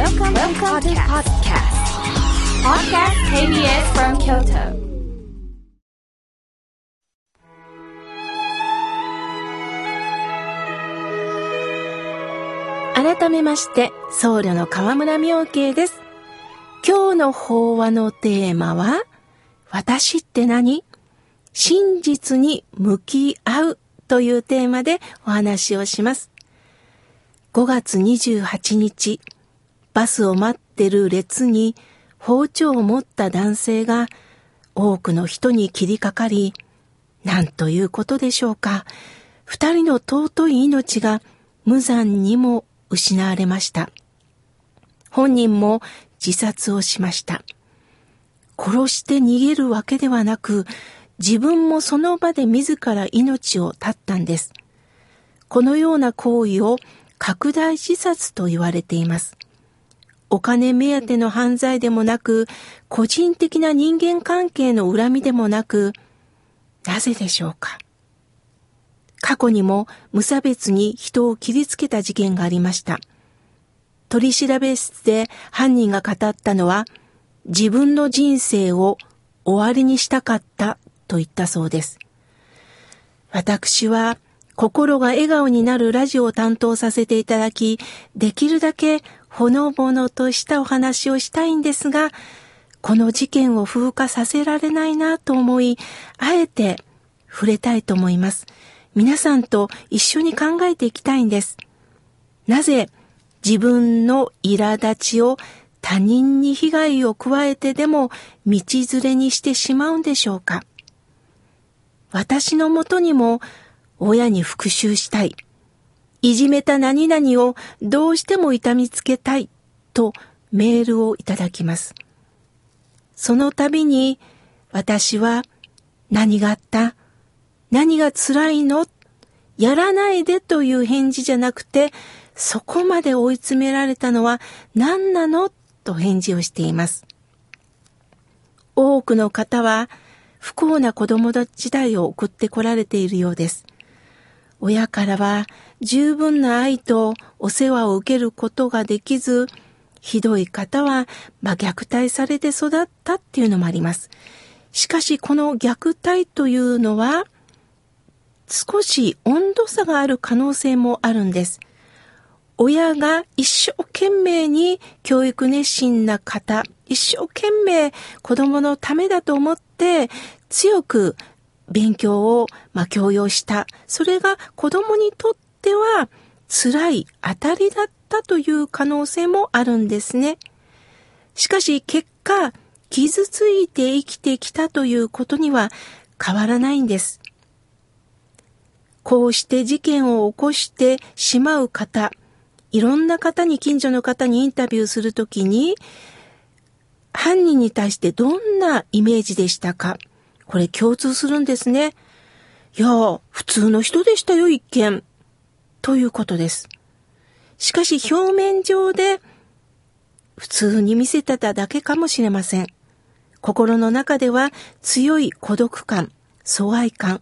Welcome, Welcome to podcast. Podcast KBS from Kyoto. 改めまして、僧侶の河村明慶です。今日の法話のテーマは、私って何？真実に向き合うというテーマでお話をします。5月28日、バスを待ってる列に包丁を持った男性が多くの人に切りかかり、なんということでしょうか。二人の尊い命が無残にも失われました。本人も自殺をしました。殺して逃げるわけではなく、自分もその場で自ら命を絶ったんです。このような行為を拡大自殺と言われています。お金目当ての犯罪でもなく、個人的な人間関係の恨みでもなく、なぜでしょうか？過去にも無差別に人を切りつけた事件がありました。取り調べ室で犯人が語ったのは、自分の人生を終わりにしたかったと言ったそうです。私は心が笑顔になるラジオを担当させていただき、できるだけほのぼのとしたお話をしたいんですが、この事件を風化させられないなと思い、あえて触れたいと思います。皆さんと一緒に考えていきたいんです。なぜ自分の苛立ちを他人に被害を加えてでも道連れにしてしまうんでしょうか？私のもとにも親に復讐したい。いじめた何々をどうしても痛みつけたいとメールをいただきます。その度に私は何があった何が辛いのやらないでという返事じゃなくて、そこまで追い詰められたのは何なのと返事をしています。多くの方は不幸な子供時代を送ってこられているようです。親からは十分な愛とお世話を受けることができず、ひどい方は、まあ、虐待されて育ったっていうのもあります。しかしこの虐待というのは、少し温度差がある可能性もあるんです。親が一生懸命に教育熱心な方、一生懸命子供のためだと思って強く勉強を、まあ、強要した。それが子供にとっては辛い当たりだったという可能性もあるんですね。しかし結果、傷ついて生きてきたということには変わらないんです。こうして事件を起こしてしまう方、いろんな方に近所の方にインタビューするときに、犯人に対してどんなイメージでしたか？これ共通するんですね。いや、普通の人でしたよ、一見。ということです。しかし表面上で普通に見せてただけかもしれません。心の中では強い孤独感、疎愛感、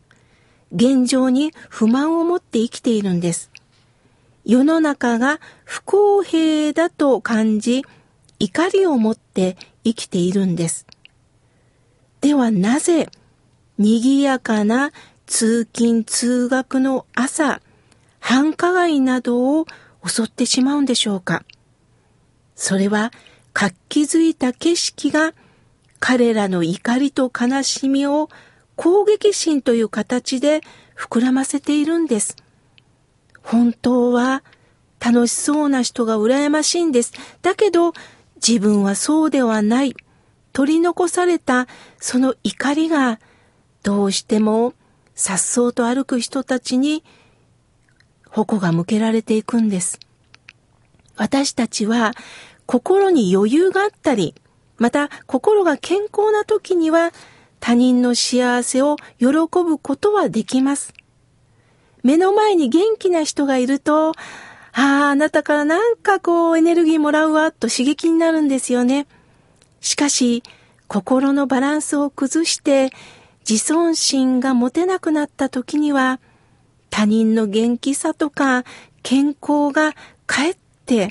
現状に不満を持って生きているんです。世の中が不公平だと感じ、怒りを持って生きているんです。ではなぜ、賑やかな通勤通学の朝、繁華街などを襲ってしまうんでしょうか？それは活気づいた景色が彼らの怒りと悲しみを攻撃心という形で膨らませているんです。本当は楽しそうな人が羨ましいんです。だけど自分はそうではない。取り残されたその怒りがどうしても颯爽と歩く人たちに矛が向けられていくんです。私たちは心に余裕があったり、また心が健康な時には他人の幸せを喜ぶことはできます。目の前に元気な人がいると、ああ、あなたからなんかこうエネルギーもらうわ、と刺激になるんですよね。しかし、心のバランスを崩して自尊心が持てなくなった時には、他人の元気さとか健康がかえって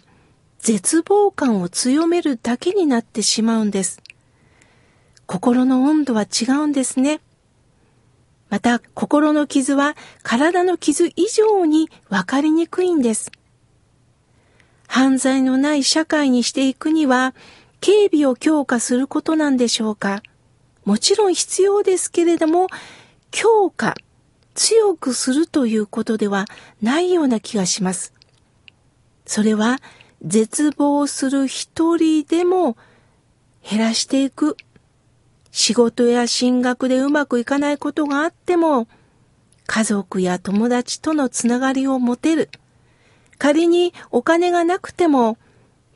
絶望感を強めるだけになってしまうんです。心の温度は違うんですね。また、心の傷は体の傷以上に分かりにくいんです。犯罪のない社会にしていくには、警備を強化することなんでしょうか？もちろん必要ですけれども、強化、強くするということではないような気がします。それは、絶望する一人でも減らしていく。仕事や進学でうまくいかないことがあっても、家族や友達とのつながりを持てる。仮にお金がなくても、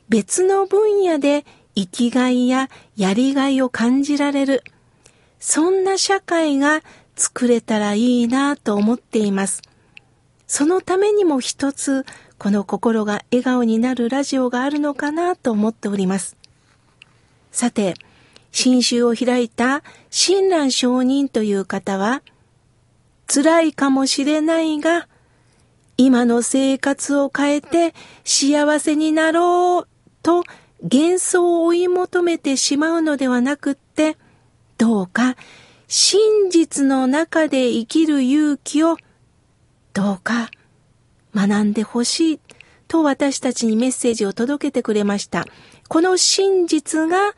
別の分野で生きがいややりがいを感じられる。そんな社会が作れたらいいなと思っています。そのためにも一つ、この心が笑顔になるラジオがあるのかなと思っております。さて、新州を開いた親鸞上人という方は、辛いかもしれないが、今の生活を変えて幸せになろうと幻想を追い求めてしまうのではなくって、どうか真実の中で生きる勇気をどうか学んでほしいと私たちにメッセージを届けてくれました。この真実が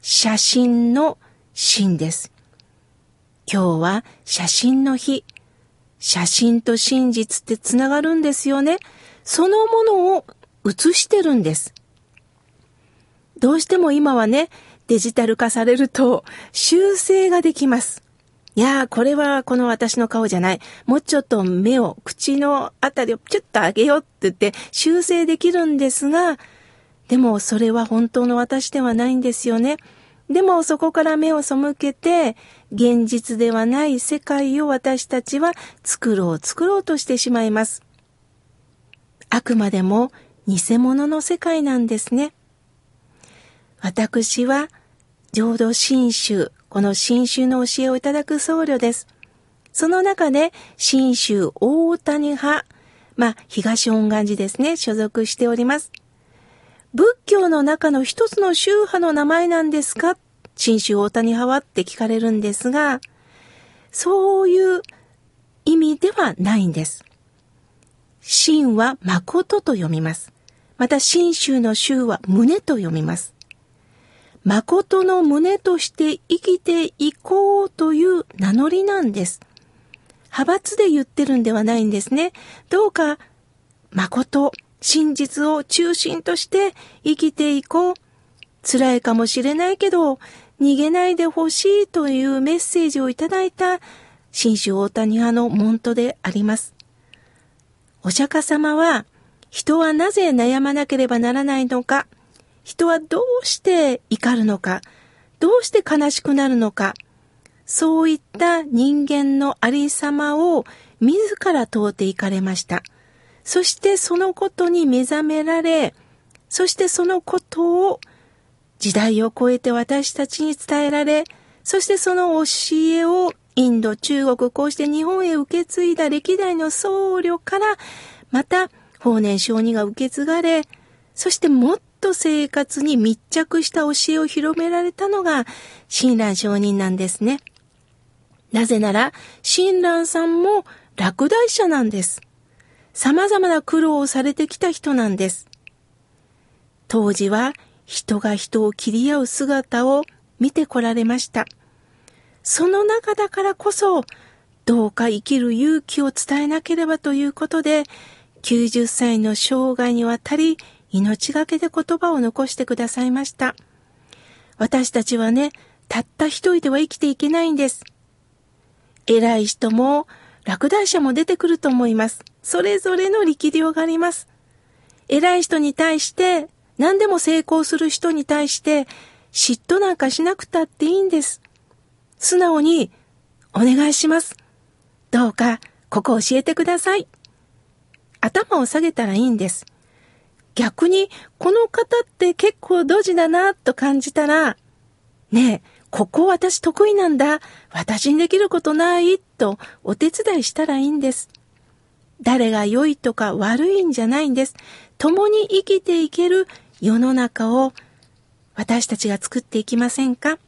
写真の真です。今日は写真の日。写真と真実ってつながるんですよね。そのものを写してるんです。どうしても今はね、デジタル化されると修正ができます。いやー、これはこの私の顔じゃない。もうちょっと目を、口のあたりをちょっと上げようって言って修正できるんですが、でもそれは本当の私ではないんですよね。でもそこから目を背けて、現実ではない世界を私たちは作ろう作ろうとしてしまいます。あくまでも偽物の世界なんですね。私は浄土真宗、この真宗の教えをいただく僧侶です。その中で真宗大谷派、まあ東恩願寺ですね、所属しております。仏教の中の一つの宗派の名前なんですか？新宗大谷派はって聞かれるんですが、そういう意味ではないんです。真は誠と読みます。また真宗の宗は胸と読みます。誠の胸として生きていこうという名乗りなんです。派閥で言ってるんではないんですね。どうか、誠、真実を中心として生きていこう。辛いかもしれないけど、逃げないでほしいというメッセージをいただいた新種大谷派の門徒であります。お釈迦様は、人はなぜ悩まなければならないのか、人はどうして怒るのか、どうして悲しくなるのか、そういった人間のありさまを自ら問うていかれました。そしてそのことに目覚められ、そしてそのことを時代を超えて私たちに伝えられ、そしてその教えをインド、中国、こうして日本へ受け継いだ歴代の僧侶から、また法然上人が受け継がれ、そしてもっと生活に密着した教えを広められたのが親鸞上人なんですね。なぜなら、親鸞さんも落第者なんです。様々な苦労をされてきた人なんです。当時は人が人を切り合う姿を見てこられました。その中だからこそ、どうか生きる勇気を伝えなければということで、90歳の生涯にわたり命がけで言葉を残してくださいました。私たちはね、たった一人では生きていけないんです。偉い人も、落第者も出てくると思います。それぞれの力量があります。偉い人に対して、何でも成功する人に対して、嫉妬なんかしなくたっていいんです。素直に、お願いします。どうか、ここ教えてください。頭を下げたらいいんです。逆に、この方って結構ドジだなと感じたら、ねえ、ここ私得意なんだ。私にできることないとお手伝いしたらいいんです。誰が良いとか悪いんじゃないんです。共に生きていける世の中を私たちが作っていきませんか？